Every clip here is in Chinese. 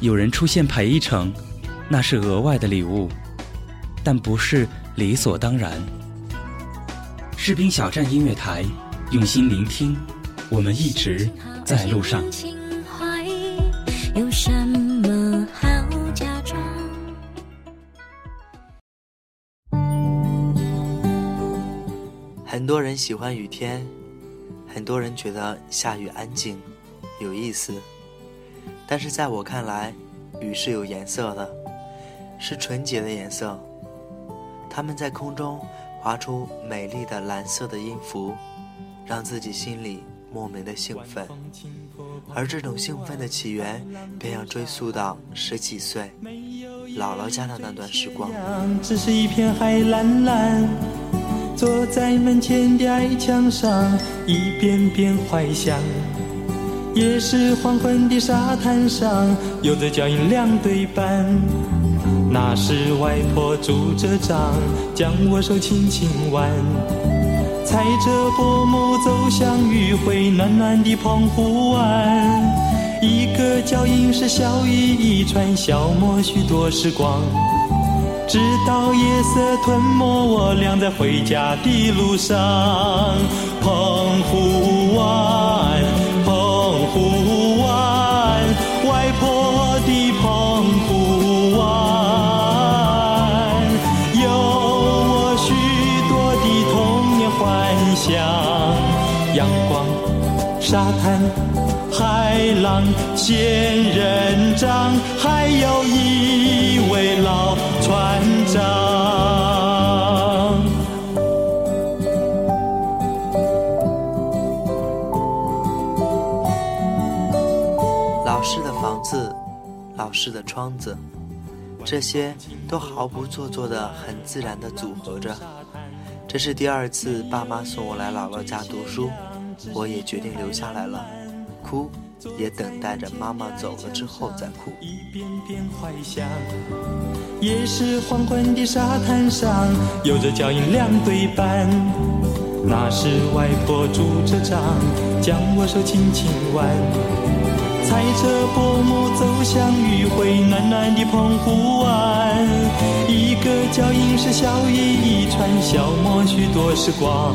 有人出现陪一程，那是额外的礼物，但不是理所当然。”士兵小站音乐台，用心聆听，我们一直在路上。有什么好假装？很多人喜欢雨天，很多人觉得下雨安静、有意思。但是在我看来，雨是有颜色的，是纯洁的颜色。它们在空中划出美丽的蓝色的音符，让自己心里莫名的兴奋。而这种兴奋的起源，便要追溯到十几岁姥姥家的那段时光。只是一片海蓝蓝。坐在门前的矮墙上，一遍遍怀想。也是黄昏的沙滩上，有着脚印两对半。那时外婆拄着杖，将我手轻轻挽。踩着薄暮走向余晖暖暖的澎湖湾。一个脚印是笑语一串，消磨许多时光。直到夜色吞没我俩在回家的路上，澎湖湾，沙滩。海浪、仙人掌，还有一位老船长。老式的房子，老式的窗子，这些都毫不做作的、很自然的组合着。这是第二次爸妈送我来姥姥家读书，我也决定留下来了。哭，也等待着妈妈走了之后再哭。一遍遍怀想，也是黄昏的沙滩上，有着脚印两对半。那时外婆拄着杖，将我手轻轻挽。踩着薄暮走向余晖暖暖的澎湖湾。一个脚印是笑语一串，消磨许多时光。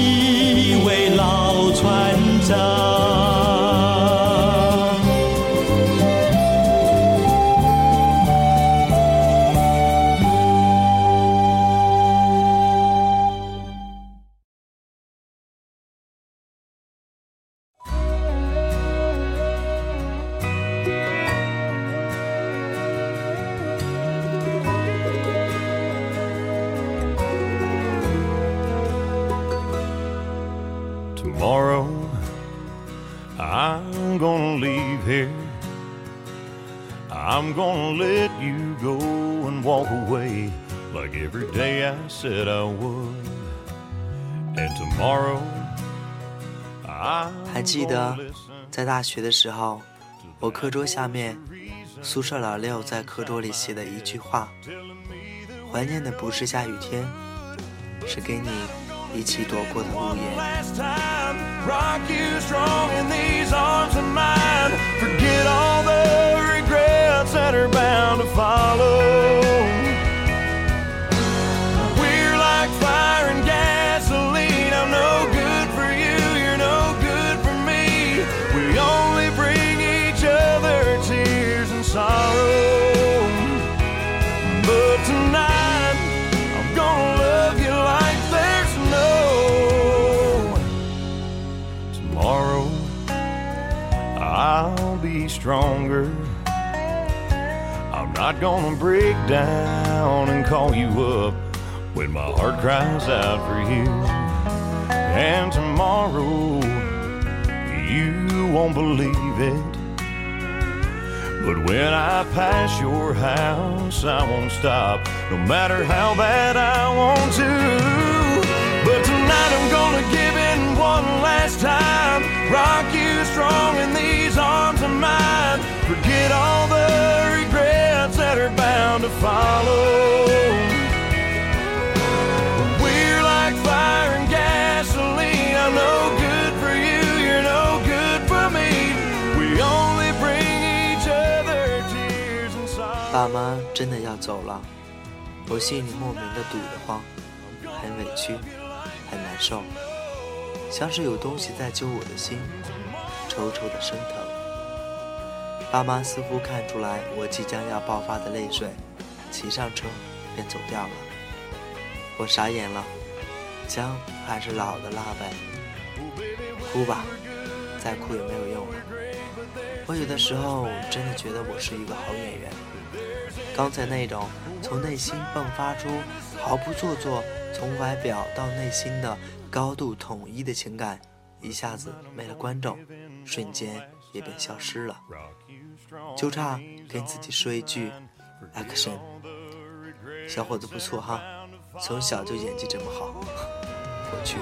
Tomorrow, I'm gonna leave here. I'm gonna let you go and walk away like every day I said I would. And tomorrow, I 还记得在大学的时候，我课桌下面，宿舍老六在课桌里写的一句话：怀念的不是下雨天，是给你一起躲过的屋檐。Be stronger. I'm not gonna break down and call you up when my heart cries out for you. And tomorrow, you won't believe it. But when I pass your house, I won't stop, no matter how bad I want to. But tonight I'm gonna give in one last time. Rock you strong in these arms of mine. Forget all the regrets that are bound to follow. We're like fire and gasoline. I'm no good for you, you're no good for me. We only bring each other tears and sorrow. 爸妈真的要走了，我心里莫名的堵得慌，很委屈，很难受，像是有东西在揪我的心， 抽抽的生疼。爸妈似乎看出来我即将要爆发的泪水，骑上车便走掉了。我傻眼了，姜还是老的辣呗，哭吧，再哭也没有用了。我有的时候真的觉得我是一个好演员。刚才那种从内心迸发出毫不做作，从外表到内心的高度统一的情感，一下子没了观众，瞬间也便消失了。就差跟自己说一句 “action”，小伙子不错哈，从小就演技这么好，我去。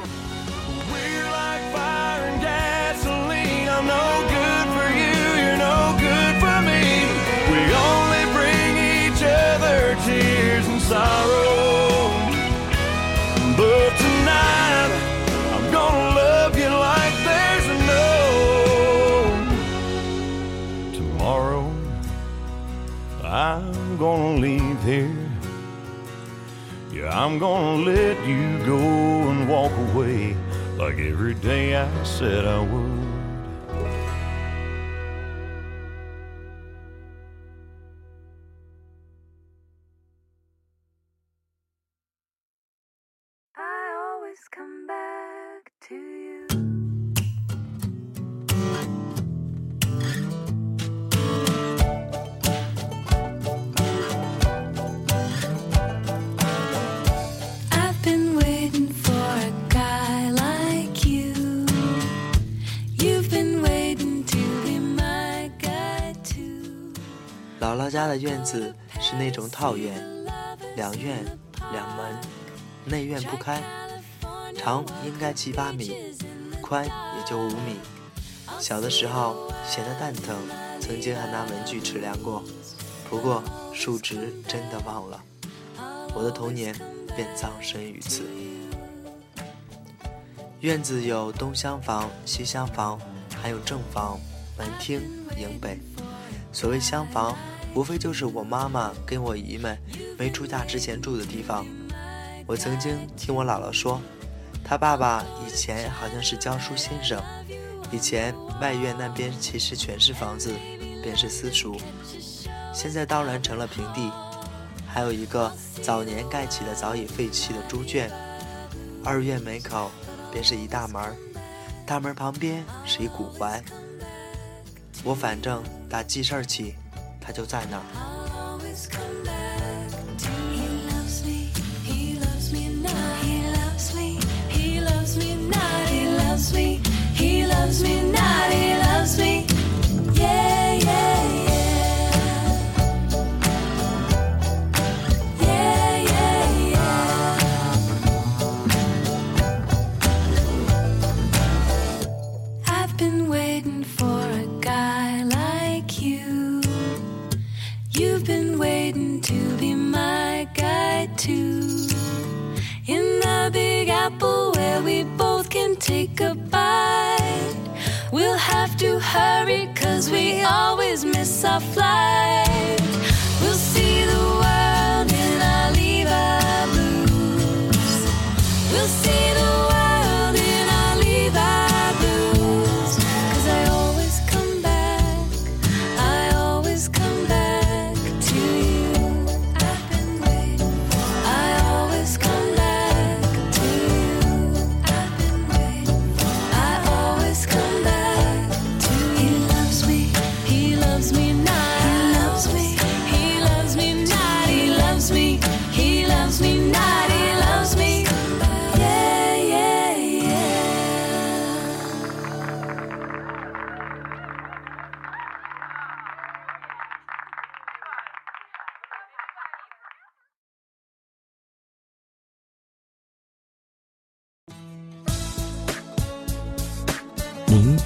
Gonna leave here. Yeah, I'm gonna let you go and walk away like every day I said I would. 姥姥家的院子是那种套院，两院两门，内院不开，长应该七八米，宽也就五米。小的时候闲得蛋疼，曾经还拿文具尺量过，不过数值真的忘了。我的童年便葬身于此。院子有东厢房、西厢房，还有正房、门厅、迎北。所谓厢房，无非就是我妈妈跟我姨们没出嫁之前住的地方。我曾经听我姥姥说，她爸爸以前好像是教书先生，以前外院那边其实全是房子，便是私塾，现在当然成了平地。还有一个早年盖起的早已废弃的猪圈，二院门口便是一大门，大门旁边是一古槐。我反正打记事儿起，他就在那儿。Bite. We'll have to hurry cause we always miss our flight. We'll see the world in our Levi blues. We'll see the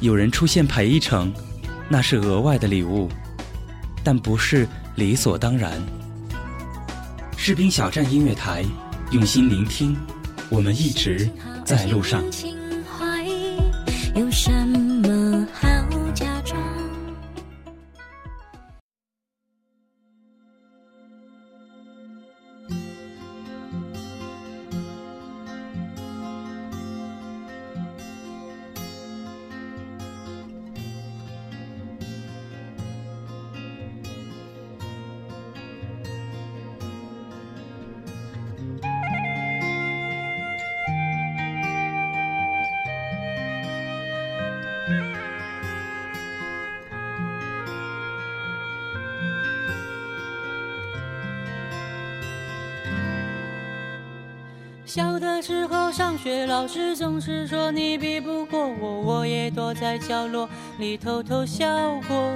有人出现陪一程，那是额外的礼物，但不是理所当然。士兵小站音乐台，用心聆听，我们一直在路上。有什么小的时候上学，老师总是说你比不过我，我也躲在角落里偷偷笑过。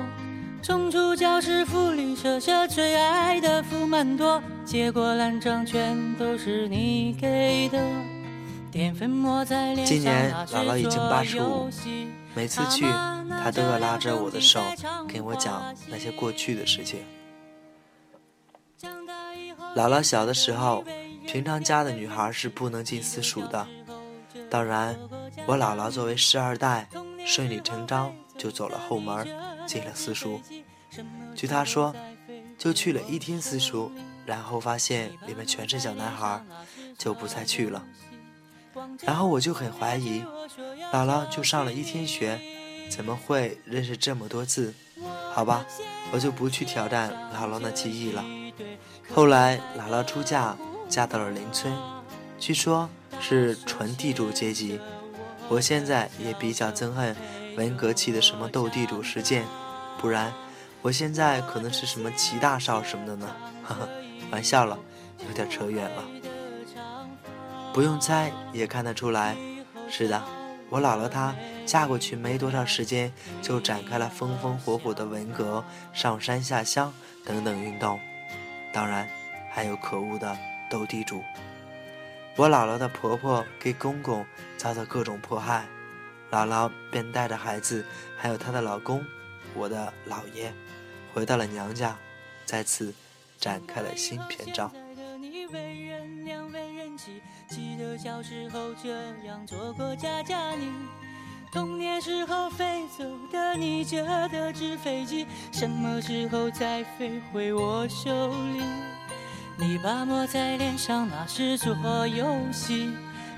冲出教室，福利社社最爱的福满多，结果烂账全都是你给的。淀粉抹在脸上，今年姥姥已经做85游戏每次去，他都要拉着我的手跟我讲那些过去的事情。姥姥小的时候，平常家的女孩是不能进私塾的。当然，我姥姥作为师二代，顺理成章就走了后门，进了私塾。据她说，就去了一天私塾，然后发现里面全是小男孩，就不再去了。然后我就很怀疑，姥姥就上了一天学，怎么会认识这么多字？好吧，我就不去挑战姥姥的记忆了。后来姥姥出嫁，嫁到了邻村，据说是纯地主阶级。我现在也比较憎恨文革期的什么斗地主事件，不然我现在可能是什么齐大少什么的呢？呵呵，玩笑了，有点扯远了。不用猜也看得出来，是的，我姥姥她嫁过去没多少时间，就展开了风风火火的文革、上山下乡等等运动，当然还有可恶的斗地主。我姥姥的婆婆给公公遭到各种迫害，姥姥便带着孩子，还有她的老公，我的姥爷，回到了娘家，再次展开了新篇章。记得小时候这样做过家家你。童年时候飞走的你折的纸飞机，什么时候才飞回我手里？你把抹在脸上，那是做游戏，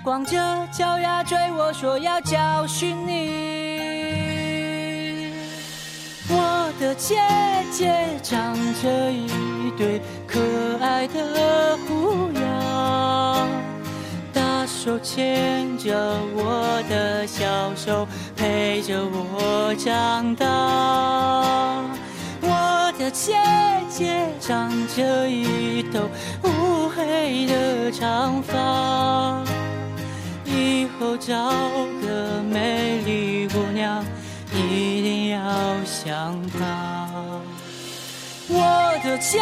光着脚丫追我说要教训你。我的姐姐长着一对可爱的虎牙，大手牵着我的小手，陪着我长大。的姐姐长着一头乌黑的长发，以后找个美丽姑娘，一定要像她。我的姐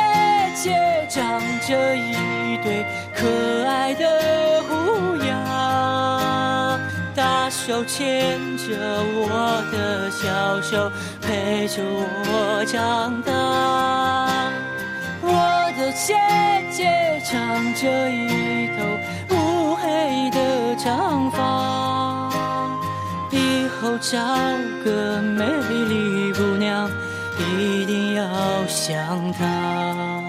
姐长着一对可爱的虎牙，手牵着我的小手，陪着我长大。我的姐姐长着一头乌黑的长发，以后找个美丽姑娘。一定要像她。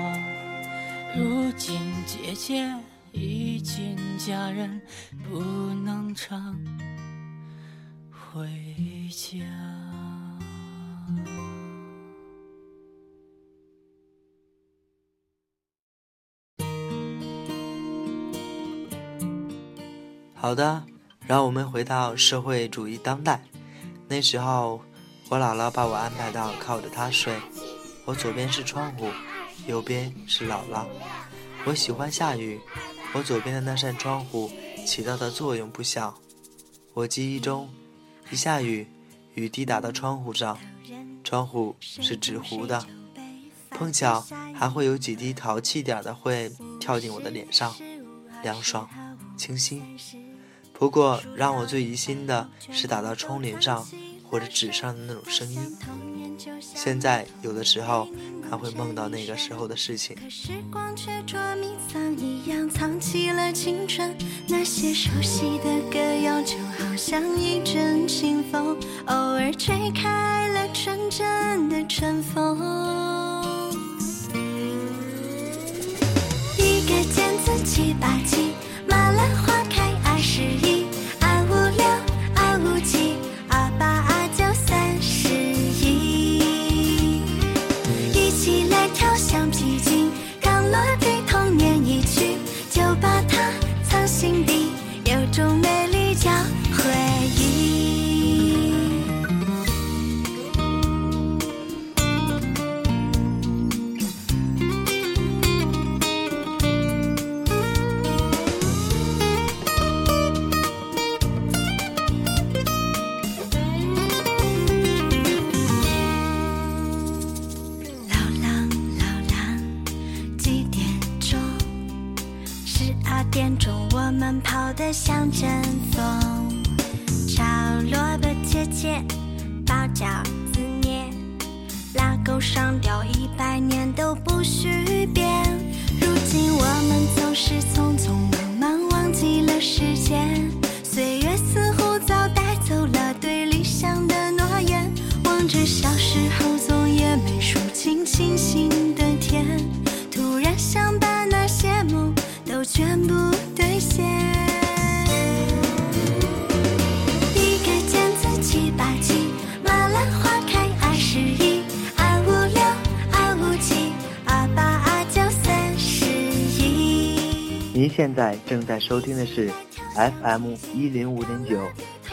如今姐姐已经嫁人，不能常回家。好的，让我们回到社会主义当代。那时候，我姥姥把我安排到靠着她睡，我左边是窗户，右边是姥姥。我喜欢下雨，我左边的那扇窗户起到的作用不小。我记忆中，一下雨，雨滴打到窗户上，窗户是纸糊的，碰巧还会有几滴淘气点的会跳进我的脸上，凉爽，清新。不过让我最疑心的是打到窗帘上或者纸上的那种声音。现在有的时候还会梦到那个时候的事情。可时光却捉迷藏一样藏起了青春，那些熟悉的歌谣就好像一阵清风，偶尔吹开了纯真的春风。一个尖字七八七，马兰花十二点钟，我们跑得像阵风。炒萝卜切切，包饺子捏，拉钩上吊一百年都不许变。如今我们总是匆匆忙忙，忘记了时间。岁月似乎早带走了对理想的诺言，望着小时候全部兑现。一个尖字七八七，马兰花开二十一，二五六，二五七，二八二九三十一。您现在正在收听的是 FM 一零五点九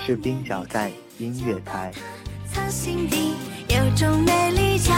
士兵小站音乐台。藏心底有种美丽叫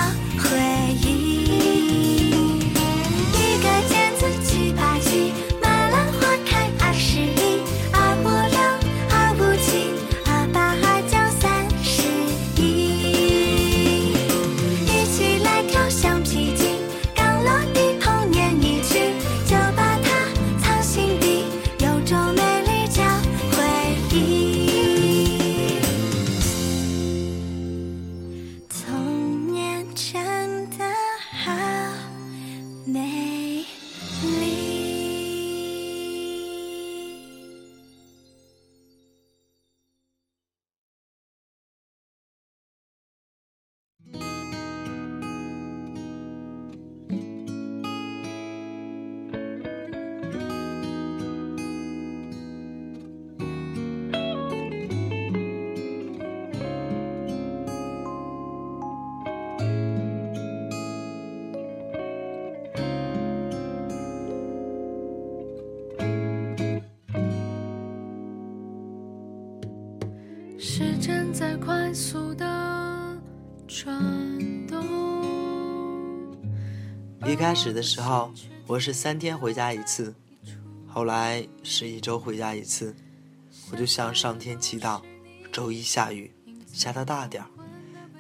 速的转动。一开始的时候，我是三天回家一次，后来是一周回家一次。我就向上天祈祷，周一下雨，下的大点儿，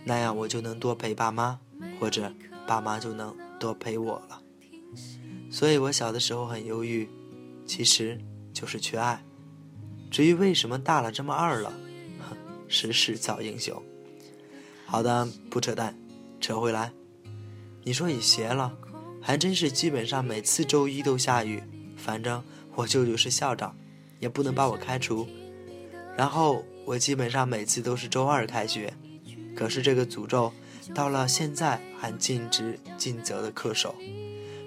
那样我就能多陪爸妈，或者爸妈就能多陪我了。所以我小的时候很忧郁，其实就是缺爱。至于为什么大了这么二了，时势造英雄。好的，不扯淡，扯回来，你说你邪了，还真是基本上每次周一都下雨。反正我舅舅是校长，也不能把我开除。然后我基本上每次都是周二开学，可是这个诅咒到了现在还尽职尽责的恪守。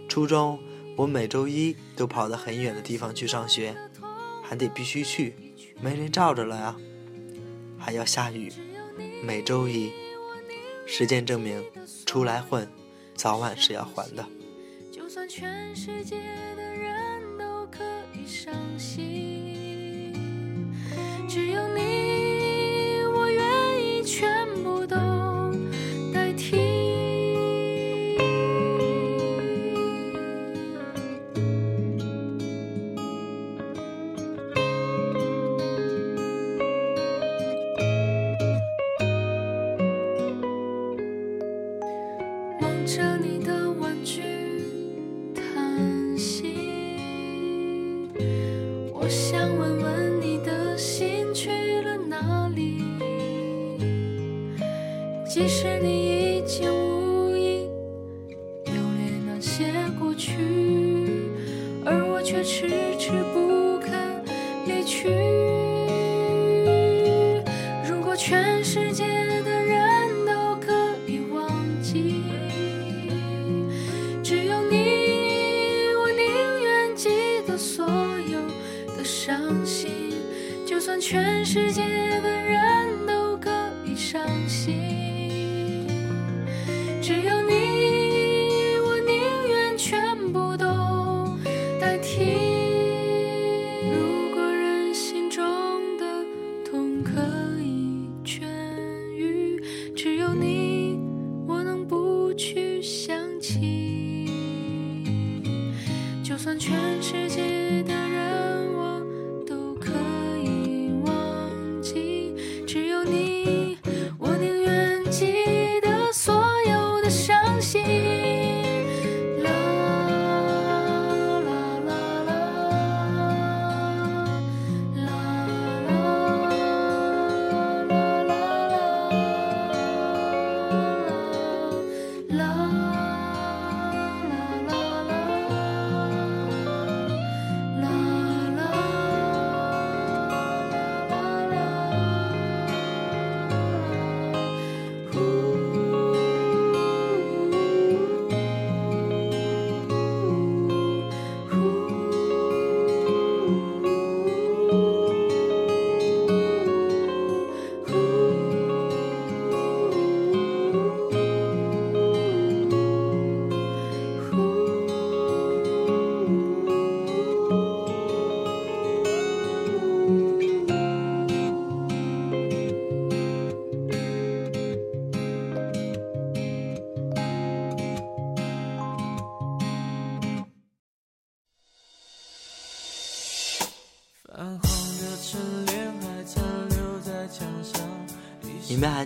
初中我每周一都跑到很远的地方去上学，还得必须去，没人罩着了呀，还要下雨。每周一，实践证明，出来混，早晚是要还的。就算全世界的人都可以伤心，只有你，我愿意全着你的玩具叹息，我想问问你的心去了哪里？即使你算全世界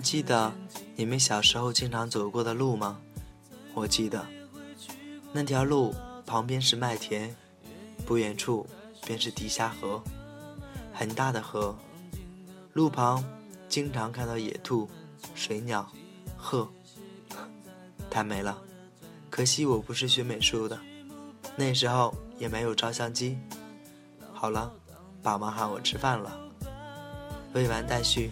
记得你们小时候经常走过的路吗？我记得，那条路旁边是麦田，不远处便是地下河，很大的河。路旁经常看到野兔、水鸟、鹤，太美了。可惜我不是学美术的，那时候也没有照相机。好了，爸妈喊我吃饭了，未完待续。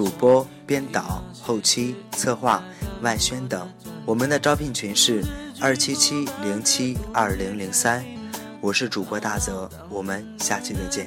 主播、编导、后期、策划、外宣等。我们的招聘群是二七七零七二零零三。我是主播大泽，我们下期再见。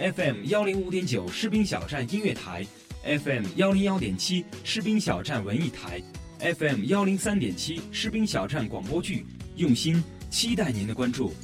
FM 幺零五点九士兵小站音乐台，FM 幺零幺点七士兵小站文艺台，FM 幺零三点七士兵小站广播剧，用心期待您的关注。